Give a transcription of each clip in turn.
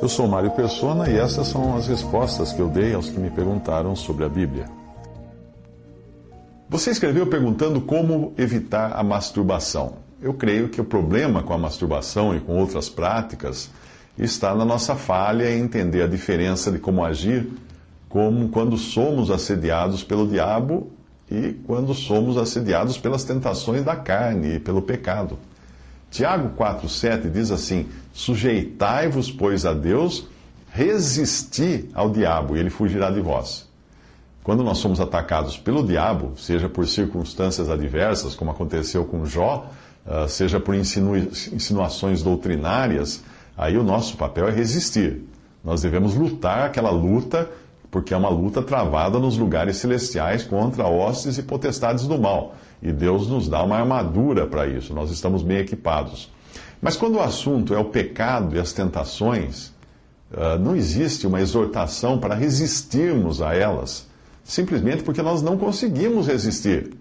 Eu sou Mário Persona e essas são as respostas que eu dei aos que me perguntaram sobre a Bíblia. Você escreveu perguntando como evitar a masturbação. Eu creio que o problema com a masturbação e com outras práticas está na nossa falha em entender a diferença de como agir como quando somos assediados pelo diabo e quando somos assediados pelas tentações da carne e pelo pecado. Tiago 4,7 diz assim: Sujeitai-vos, pois, a Deus, resisti ao diabo, e ele fugirá de vós. Quando nós somos atacados pelo diabo, seja por circunstâncias adversas, como aconteceu com Jó, ah, seja por insinuações doutrinárias, aí o nosso papel é resistir. Nós devemos lutar aquela luta, porque é uma luta travada nos lugares celestiais contra hostes e potestades do mal. E Deus nos dá uma armadura para isso, nós estamos bem equipados. Mas quando o assunto é o pecado e as tentações, ah, não existe uma exortação para resistirmos a elas, simplesmente porque nós não conseguimos resistir.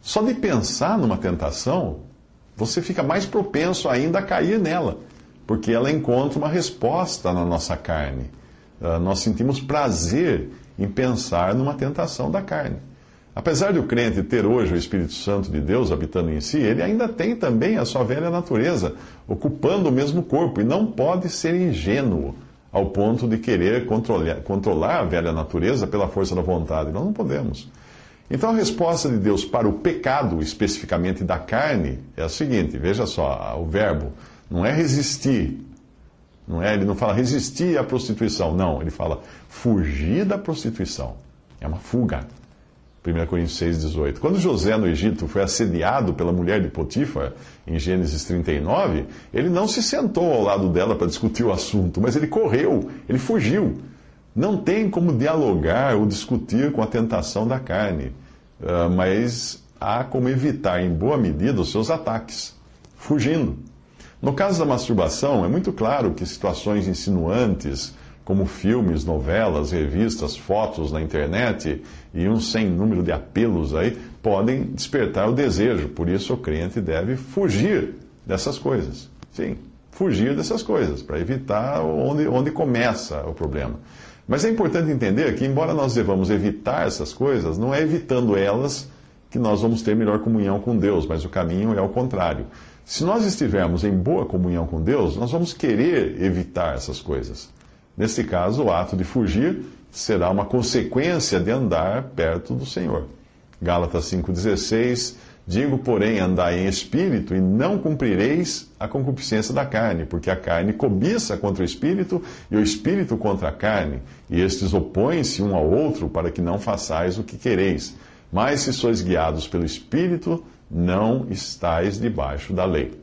Só de pensar numa tentação, você fica mais propenso ainda a cair nela, porque ela encontra uma resposta na nossa carne. Ah, nós sentimos prazer em pensar numa tentação da carne. Apesar de o crente ter hoje o Espírito Santo de Deus habitando em si, ele ainda tem também a sua velha natureza, ocupando o mesmo corpo, e não pode ser ingênuo ao ponto de querer controlar, controlar a velha natureza pela força da vontade. Nós não podemos. Então a resposta de Deus para o pecado, especificamente da carne, é a seguinte: veja só, o verbo não é resistir, não é? Ele não fala resistir à prostituição, não, ele fala fugir da prostituição. É uma fuga. 1 Coríntios 6,18. Quando José no Egito foi assediado pela mulher de Potifar, em Gênesis 39, ele não se sentou ao lado dela para discutir o assunto, mas ele correu, ele fugiu. Não tem como dialogar ou discutir com a tentação da carne, ah, mas há como evitar, em boa medida, os seus ataques, fugindo. No caso da masturbação, é muito claro que situações insinuantes, como filmes, novelas, revistas, fotos na internet e um sem número de apelos aí, podem despertar o desejo. Por isso o crente deve fugir dessas coisas. Sim, fugir dessas coisas, para evitar onde, onde começa o problema. Mas é importante entender que, embora nós devamos evitar essas coisas, não é evitando elas que nós vamos ter melhor comunhão com Deus, mas o caminho é o contrário. Se nós estivermos em boa comunhão com Deus, nós vamos querer evitar essas coisas. Nesse caso, o ato de fugir será uma consequência de andar perto do Senhor. Gálatas 5,16: Digo, porém, andai em espírito e não cumprireis a concupiscência da carne, porque a carne cobiça contra o espírito e o espírito contra a carne, e estes opõem-se um ao outro para que não façais o que quereis. Mas se sois guiados pelo espírito, não estáis debaixo da lei.